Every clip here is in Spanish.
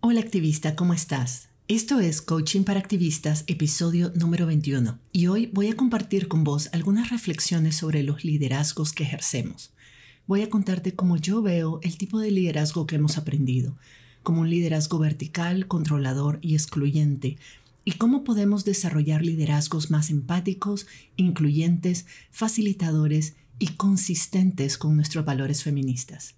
Hola activista, ¿cómo estás? Esto es Coaching para Activistas, episodio número 21, y hoy voy a compartir con vos algunas reflexiones sobre los liderazgos que ejercemos. Voy a contarte cómo yo veo el tipo de liderazgo que hemos aprendido, como un liderazgo vertical, controlador y excluyente, y cómo podemos desarrollar liderazgos más empáticos, incluyentes, facilitadores y consistentes con nuestros valores feministas.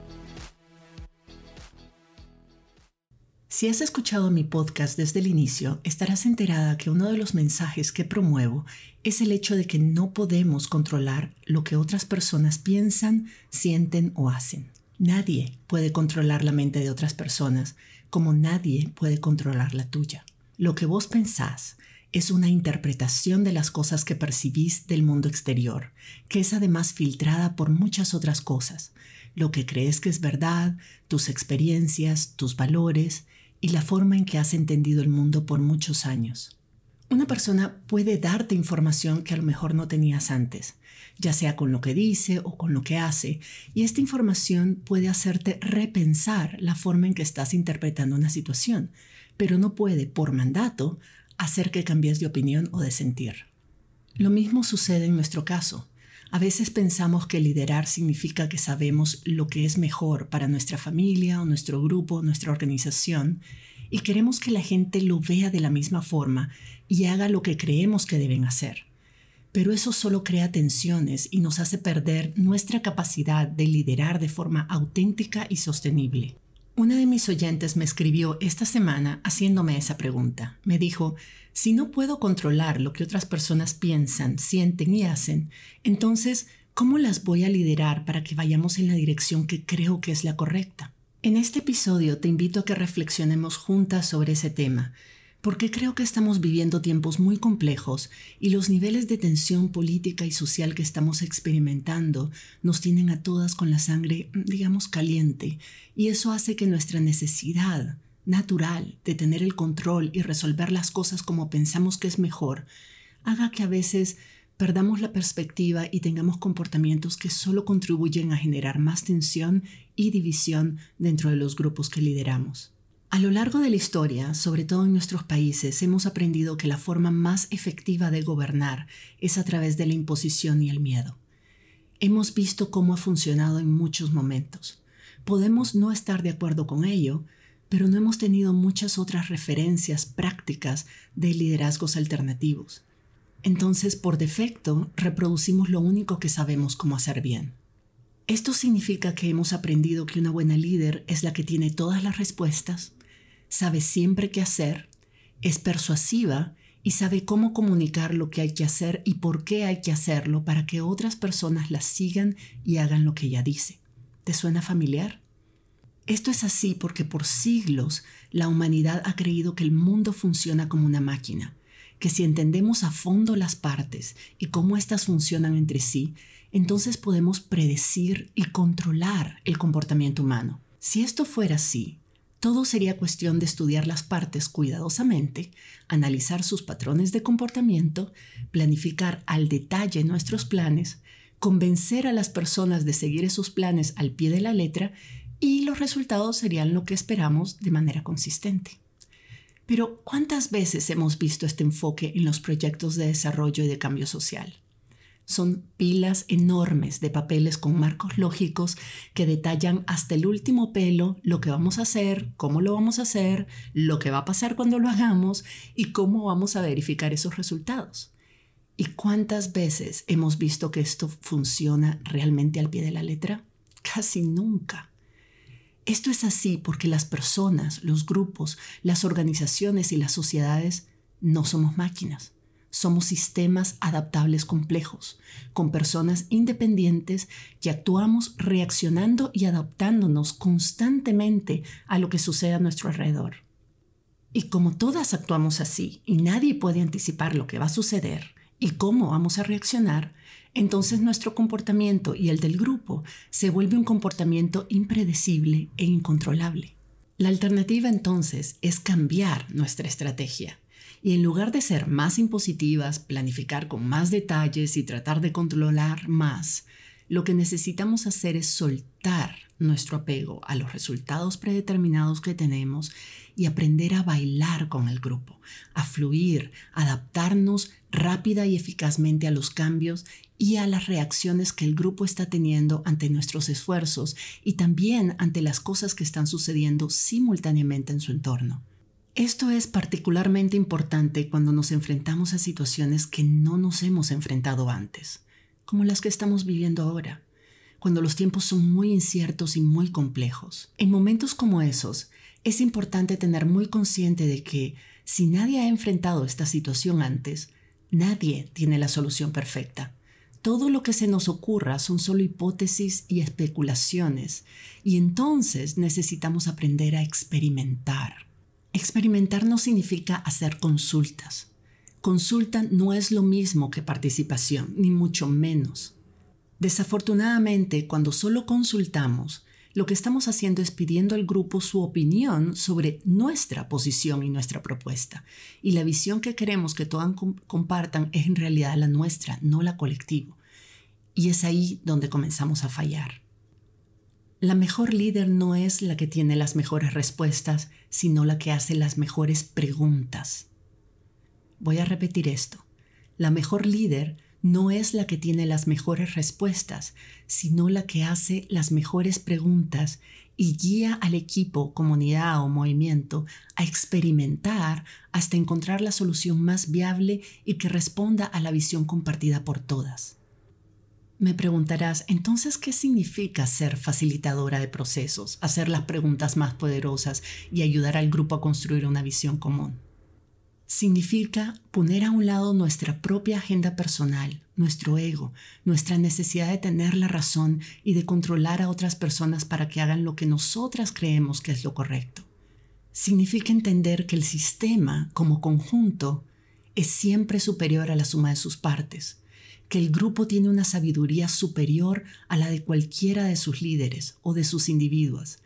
Si has escuchado mi podcast desde el inicio, estarás enterada que uno de los mensajes que promuevo es el hecho de que no podemos controlar lo que otras personas piensan, sienten o hacen. Nadie puede controlar la mente de otras personas como nadie puede controlar la tuya. Lo que vos pensás es una interpretación de las cosas que percibís del mundo exterior, que es además filtrada por muchas otras cosas, lo que crees que es verdad, tus experiencias, tus valores, y la forma en que has entendido el mundo por muchos años. Una persona puede darte información que a lo mejor no tenías antes, ya sea con lo que dice o con lo que hace, y esta información puede hacerte repensar la forma en que estás interpretando una situación, pero no puede, por mandato, hacer que cambies de opinión o de sentir. Lo mismo sucede en nuestro caso. A veces pensamos que liderar significa que sabemos lo que es mejor para nuestra familia o nuestro grupo, nuestra organización, y queremos que la gente lo vea de la misma forma y haga lo que creemos que deben hacer. Pero eso solo crea tensiones y nos hace perder nuestra capacidad de liderar de forma auténtica y sostenible. Una de mis oyentes me escribió esta semana haciéndome esa pregunta. Me dijo, si no puedo controlar lo que otras personas piensan, sienten y hacen, entonces, ¿cómo las voy a liderar para que vayamos en la dirección que creo que es la correcta? En este episodio te invito a que reflexionemos juntas sobre ese tema, porque creo que estamos viviendo tiempos muy complejos y los niveles de tensión política y social que estamos experimentando nos tienen a todas con la sangre, digamos, caliente, y eso hace que nuestra necesidad natural de tener el control y resolver las cosas como pensamos que es mejor, haga que a veces perdamos la perspectiva y tengamos comportamientos que solo contribuyen a generar más tensión y división dentro de los grupos que lideramos. A lo largo de la historia, sobre todo en nuestros países, hemos aprendido que la forma más efectiva de gobernar es a través de la imposición y el miedo. Hemos visto cómo ha funcionado en muchos momentos. Podemos no estar de acuerdo con ello, pero no hemos tenido muchas otras referencias prácticas de liderazgos alternativos. Entonces, por defecto, reproducimos lo único que sabemos cómo hacer bien. Esto significa que hemos aprendido que una buena líder es la que tiene todas las respuestas, sabe siempre qué hacer, es persuasiva y sabe cómo comunicar lo que hay que hacer y por qué hay que hacerlo para que otras personas la sigan y hagan lo que ella dice. ¿Te suena familiar? Esto es así porque por siglos la humanidad ha creído que el mundo funciona como una máquina, que si entendemos a fondo las partes y cómo éstas funcionan entre sí, entonces podemos predecir y controlar el comportamiento humano. Si esto fuera así, todo sería cuestión de estudiar las partes cuidadosamente, analizar sus patrones de comportamiento, planificar al detalle nuestros planes, convencer a las personas de seguir esos planes al pie de la letra y los resultados serían lo que esperamos de manera consistente. Pero ¿cuántas veces hemos visto este enfoque en los proyectos de desarrollo y de cambio social? Son pilas enormes de papeles con marcos lógicos que detallan hasta el último pelo lo que vamos a hacer, cómo lo vamos a hacer, lo que va a pasar cuando lo hagamos y cómo vamos a verificar esos resultados. ¿Y cuántas veces hemos visto que esto funciona realmente al pie de la letra? Casi nunca. Esto es así porque las personas, los grupos, las organizaciones y las sociedades no somos máquinas somos sistemas adaptables complejos, con personas independientes que actuamos reaccionando y adaptándonos constantemente a lo que sucede a nuestro alrededor. Y como todas actuamos así y nadie puede anticipar lo que va a suceder y cómo vamos a reaccionar, entonces nuestro comportamiento y el del grupo se vuelve un comportamiento impredecible e incontrolable. La alternativa entonces es cambiar nuestra estrategia y en lugar de ser más impositivas, planificar con más detalles y tratar de controlar más, lo que necesitamos hacer es soltar nuestro apego a los resultados predeterminados que tenemos y aprender a bailar con el grupo, a fluir, adaptarnos rápida y eficazmente a los cambios y a las reacciones que el grupo está teniendo ante nuestros esfuerzos y también ante las cosas que están sucediendo simultáneamente en su entorno. Esto es particularmente importante cuando nos enfrentamos a situaciones que no nos hemos enfrentado antes, como las que estamos viviendo ahora, cuando los tiempos son muy inciertos y muy complejos. En momentos como esos, es importante tener muy consciente de que si nadie ha enfrentado esta situación antes, nadie tiene la solución perfecta. Todo lo que se nos ocurra son solo hipótesis y especulaciones, y entonces necesitamos aprender a experimentar Experimentar no significa hacer consultas. Consulta no es lo mismo que participación, ni mucho menos. Desafortunadamente, cuando solo consultamos, lo que estamos haciendo es pidiendo al grupo su opinión sobre nuestra posición y nuestra propuesta. Y la visión que queremos que todos compartan es en realidad la nuestra, no la colectiva. Y es ahí donde comenzamos a fallar. La mejor líder no es la que tiene las mejores respuestas, sino la que hace las mejores preguntas. Voy a repetir esto. La mejor líder no es la que tiene las mejores respuestas, sino la que hace las mejores preguntas y guía al equipo, comunidad o movimiento a experimentar hasta encontrar la solución más viable y que responda a la visión compartida por todas. Me preguntarás, entonces, ¿qué significa ser facilitadora de procesos, hacer las preguntas más poderosas y ayudar al grupo a construir una visión común? Significa poner a un lado nuestra propia agenda personal, nuestro ego, nuestra necesidad de tener la razón y de controlar a otras personas para que hagan lo que nosotras creemos que es lo correcto. Significa entender que el sistema, como conjunto, es siempre superior a la suma de sus partes que el grupo tiene una sabiduría superior a la de cualquiera de sus líderes o de sus individuos,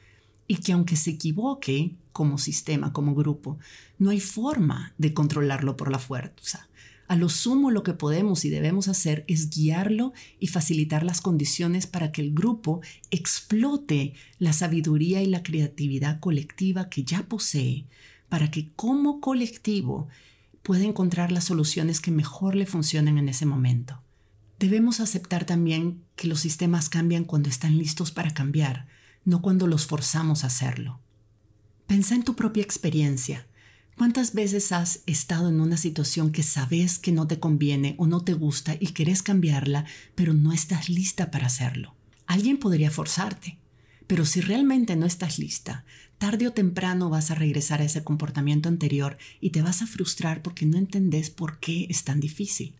y que aunque se equivoque como sistema, como grupo, no hay forma de controlarlo por la fuerza. A lo sumo lo que podemos y debemos hacer es guiarlo y facilitar las condiciones para que el grupo explote la sabiduría y la creatividad colectiva que ya posee, para que como colectivo pueda encontrar las soluciones que mejor le funcionen en ese momento. Debemos aceptar también que los sistemas cambian cuando están listos para cambiar, no cuando los forzamos a hacerlo. Pensa en tu propia experiencia. ¿Cuántas veces has estado en una situación que sabes que no te conviene o no te gusta y querés cambiarla, pero no estás lista para hacerlo? Alguien podría forzarte, pero si realmente no estás lista, tarde o temprano vas a regresar a ese comportamiento anterior y te vas a frustrar porque no entendés por qué es tan difícil.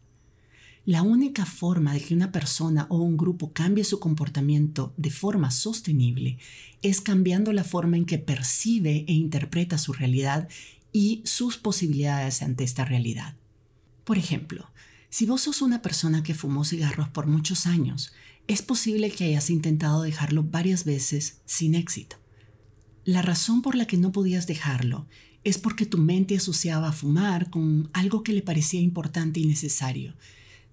La única forma de que una persona o un grupo cambie su comportamiento de forma sostenible es cambiando la forma en que percibe e interpreta su realidad y sus posibilidades ante esta realidad. Por ejemplo, si vos sos una persona que fumó cigarros por muchos años, es posible que hayas intentado dejarlo varias veces sin éxito. La razón por la que no podías dejarlo es porque tu mente asociaba a fumar con algo que le parecía importante y necesario,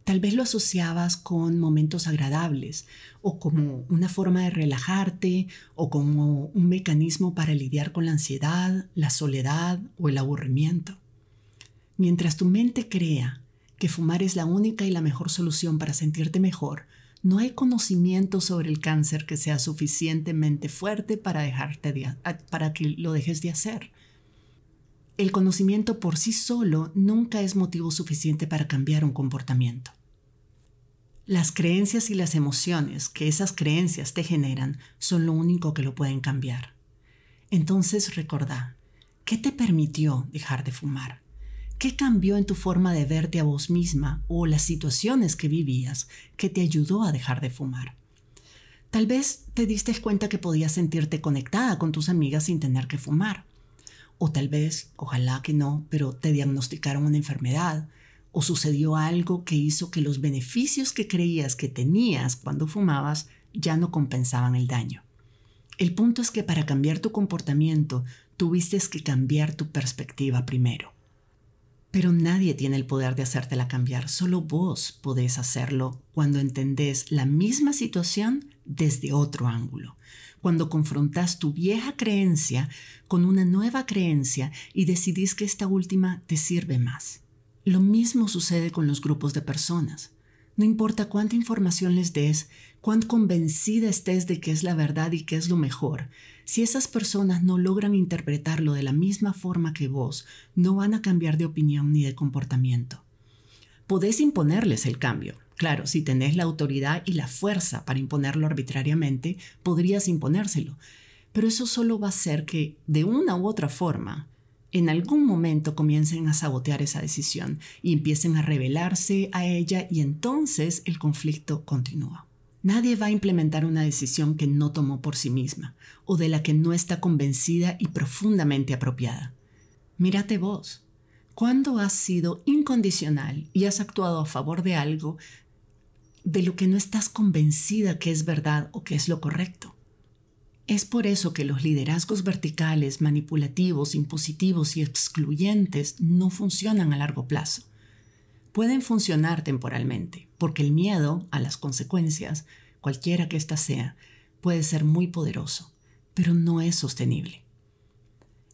Tal vez lo asociabas con momentos agradables o como una forma de relajarte o como un mecanismo para lidiar con la ansiedad, la soledad o el aburrimiento. Mientras tu mente crea que fumar es la única y la mejor solución para sentirte mejor, no hay conocimiento sobre el cáncer que sea suficientemente fuerte para, dejarte para que lo dejes de hacer. El conocimiento por sí solo nunca es motivo suficiente para cambiar un comportamiento. Las creencias y las emociones que esas creencias te generan son lo único que lo pueden cambiar. Entonces recordá, ¿qué te permitió dejar de fumar? ¿Qué cambió en tu forma de verte a vos misma o las situaciones que vivías que te ayudó a dejar de fumar? Tal vez te diste cuenta que podías sentirte conectada con tus amigas sin tener que fumar O tal vez, ojalá que no, pero te diagnosticaron una enfermedad o sucedió algo que hizo que los beneficios que creías que tenías cuando fumabas ya no compensaban el daño. El punto es que para cambiar tu comportamiento tuviste que cambiar tu perspectiva primero. Pero nadie tiene el poder de hacértela cambiar, solo vos podés hacerlo cuando entendés la misma situación desde otro ángulo, cuando confrontás tu vieja creencia con una nueva creencia y decidís que esta última te sirve más. Lo mismo sucede con los grupos de personas. No importa cuánta información les des, cuán convencida estés de que es la verdad y que es lo mejor, si esas personas no logran interpretarlo de la misma forma que vos, no van a cambiar de opinión ni de comportamiento. Podés imponerles el cambio. Claro, si tenés la autoridad y la fuerza para imponerlo arbitrariamente, podrías imponérselo. Pero eso solo va a hacer que, de una u otra forma, en algún momento comiencen a sabotear esa decisión y empiecen a rebelarse a ella y entonces el conflicto continúa. Nadie va a implementar una decisión que no tomó por sí misma o de la que no está convencida y profundamente apropiada. Mírate vos. ¿Cuándo has sido incondicional y has actuado a favor de algo de lo que no estás convencida que es verdad o que es lo correcto? Es por eso que los liderazgos verticales, manipulativos, impositivos y excluyentes no funcionan a largo plazo. Pueden funcionar temporalmente, porque el miedo a las consecuencias, cualquiera que ésta sea, puede ser muy poderoso, pero no es sostenible.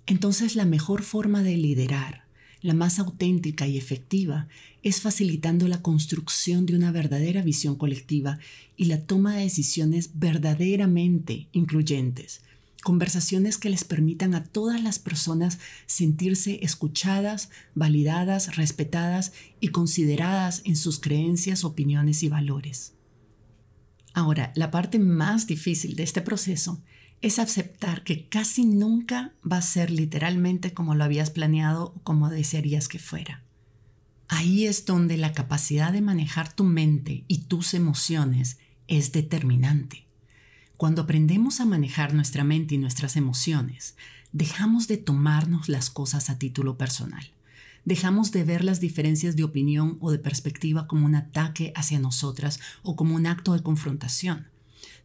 Entonces la mejor forma de liderar, la más auténtica y efectiva, es facilitando la construcción de una verdadera visión colectiva y la toma de decisiones verdaderamente incluyentes, conversaciones que les permitan a todas las personas sentirse escuchadas, validadas, respetadas y consideradas en sus creencias, opiniones y valores. Ahora, la parte más difícil de este proceso es aceptar que casi nunca va a ser literalmente como lo habías planeado o como desearías que fuera. Ahí es donde la capacidad de manejar tu mente y tus emociones es determinante. Cuando aprendemos a manejar nuestra mente y nuestras emociones, dejamos de tomarnos las cosas a título personal. Dejamos de ver las diferencias de opinión o de perspectiva como un ataque hacia nosotras o como un acto de confrontación.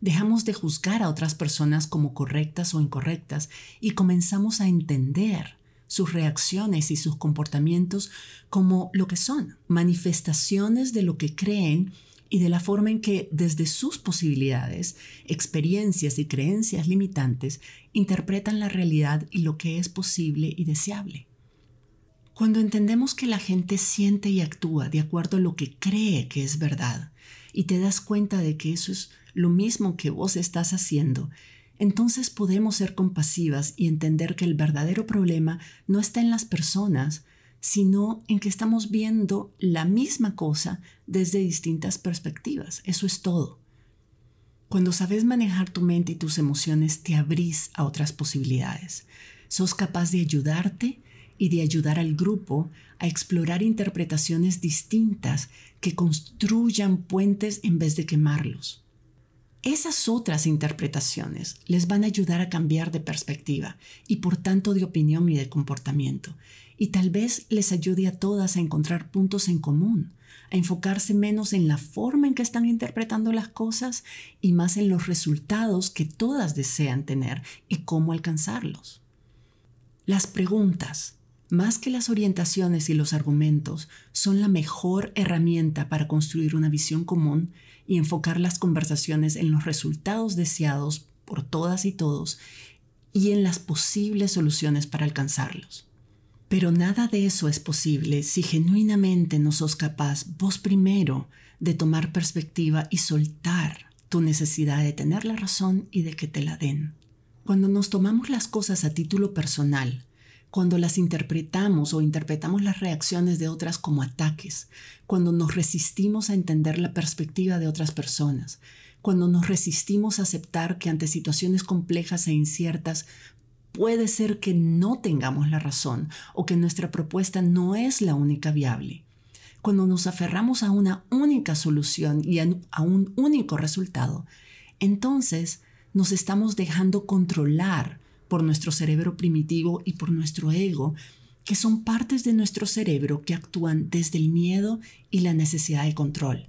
Dejamos de juzgar a otras personas como correctas o incorrectas y comenzamos a entender sus reacciones y sus comportamientos como lo que son, manifestaciones de lo que creen y de la forma en que desde sus posibilidades, experiencias y creencias limitantes interpretan la realidad y lo que es posible y deseable. Cuando entendemos que la gente siente y actúa de acuerdo a lo que cree que es verdad, y te das cuenta de que eso es lo mismo que vos estás haciendo, entonces podemos ser compasivas y entender que el verdadero problema no está en las personas, sino en que estamos viendo la misma cosa desde distintas perspectivas. Eso es todo. Cuando sabes manejar tu mente y tus emociones, te abrís a otras posibilidades. Sos capaz de ayudarte y de ayudar al grupo a explorar interpretaciones distintas que construyan puentes en vez de quemarlos. Esas otras interpretaciones les van a ayudar a cambiar de perspectiva y por tanto de opinión y de comportamiento, y tal vez les ayude a todas a encontrar puntos en común, a enfocarse menos en la forma en que están interpretando las cosas y más en los resultados que todas desean tener y cómo alcanzarlos. Las preguntas, más que las orientaciones y los argumentos, son la mejor herramienta para construir una visión común y enfocar las conversaciones en los resultados deseados por todas y todos y en las posibles soluciones para alcanzarlos. Pero nada de eso es posible si genuinamente no sos capaz vos primero de tomar perspectiva y soltar tu necesidad de tener la razón y de que te la den. Cuando nos tomamos las cosas a título personal, cuando las interpretamos o interpretamos las reacciones de otras como ataques, cuando nos resistimos a entender la perspectiva de otras personas, cuando nos resistimos a aceptar que ante situaciones complejas e inciertas puede ser que no tengamos la razón o que nuestra propuesta no es la única viable. Cuando nos aferramos a una única solución y a un único resultado, entonces nos estamos dejando controlar por nuestro cerebro primitivo y por nuestro ego, que son partes de nuestro cerebro que actúan desde el miedo y la necesidad de control,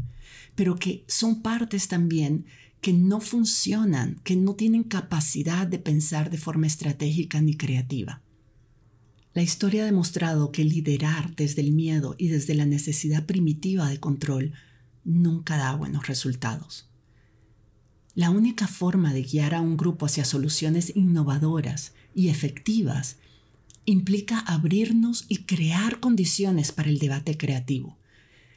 pero que son partes también que no funcionan, que no tienen capacidad de pensar de forma estratégica ni creativa. La historia ha demostrado que liderar desde el miedo y desde la necesidad primitiva de control nunca da buenos resultados. La única forma de guiar a un grupo hacia soluciones innovadoras y efectivas implica abrirnos y crear condiciones para el debate creativo.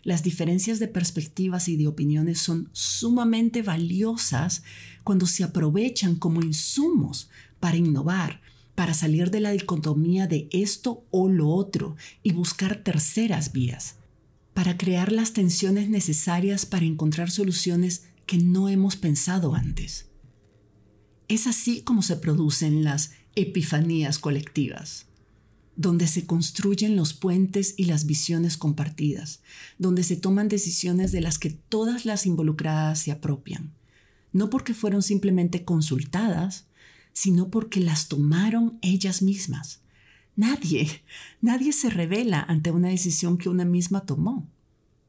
Las diferencias de perspectivas y de opiniones son sumamente valiosas cuando se aprovechan como insumos para innovar, para salir de la dicotomía de esto o lo otro y buscar terceras vías, para crear las tensiones necesarias para encontrar soluciones que no hemos pensado antes. Es así como se producen las epifanías colectivas donde se construyen los puentes y las visiones compartidas, donde se toman decisiones de las que todas las involucradas se apropian, no porque fueron simplemente consultadas, sino porque las tomaron ellas mismas. Nadie, nadie se revela ante una decisión que una misma tomó.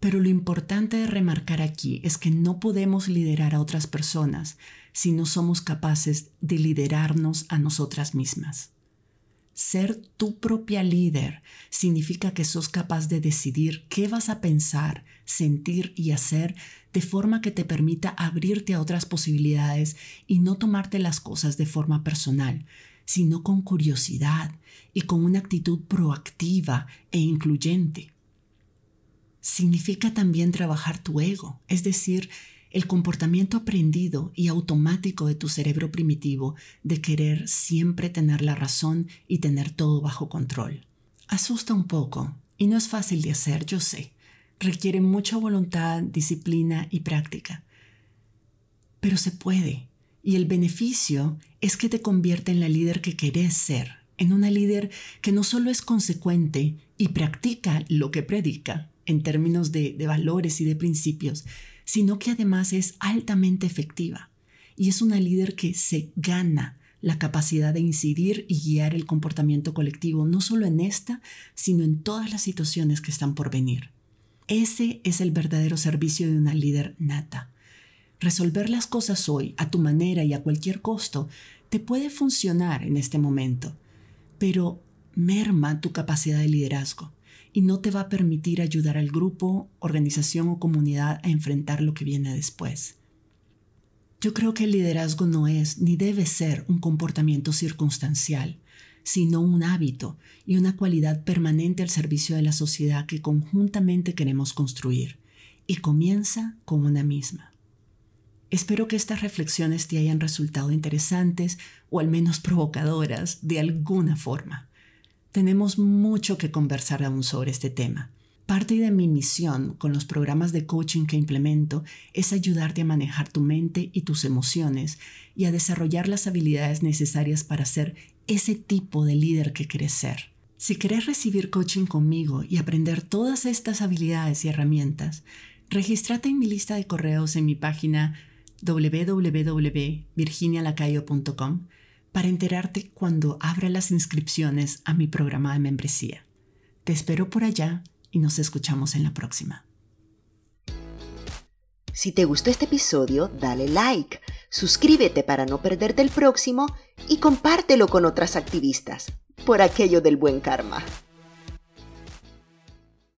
Pero lo importante de remarcar aquí es que no podemos liderar a otras personas si no somos capaces de liderarnos a nosotras mismas. Ser tu propia líder significa que sos capaz de decidir qué vas a pensar, sentir y hacer de forma que te permita abrirte a otras posibilidades y no tomarte las cosas de forma personal, sino con curiosidad y con una actitud proactiva e incluyente. Significa también trabajar tu ego, es decir, el comportamiento aprendido y automático de tu cerebro primitivo de querer siempre tener la razón y tener todo bajo control. Asusta un poco y no es fácil de hacer, yo sé. Requiere mucha voluntad, disciplina y práctica. Pero se puede y el beneficio es que te convierte en la líder que querés ser, en una líder que no solo es consecuente y practica lo que predica en términos de, valores y de principios, sino que además es altamente efectiva y es una líder que se gana la capacidad de incidir y guiar el comportamiento colectivo, no solo en esta, sino en todas las situaciones que están por venir. Ese es el verdadero servicio de una líder nata. Resolver las cosas hoy, a tu manera y a cualquier costo, te puede funcionar en este momento, pero merma tu capacidad de liderazgo y no te va a permitir ayudar al grupo, organización o comunidad a enfrentar lo que viene después. Yo creo que el liderazgo no es ni debe ser un comportamiento circunstancial, sino un hábito y una cualidad permanente al servicio de la sociedad que conjuntamente queremos construir, y comienza con una misma. Espero que estas reflexiones te hayan resultado interesantes o al menos provocadoras de alguna forma. Tenemos mucho que conversar aún sobre este tema. Parte de mi misión con los programas de coaching que implemento es ayudarte a manejar tu mente y tus emociones y a desarrollar las habilidades necesarias para ser ese tipo de líder que quieres ser. Si querés recibir coaching conmigo y aprender todas estas habilidades y herramientas, regístrate en mi lista de correos en mi página www.virginialacayo.com para enterarte cuando abra las inscripciones a mi programa de membresía. Te espero por allá y nos escuchamos en la próxima. Si te gustó este episodio, dale like, suscríbete para no perderte el próximo y compártelo con otras activistas, por aquello del buen karma.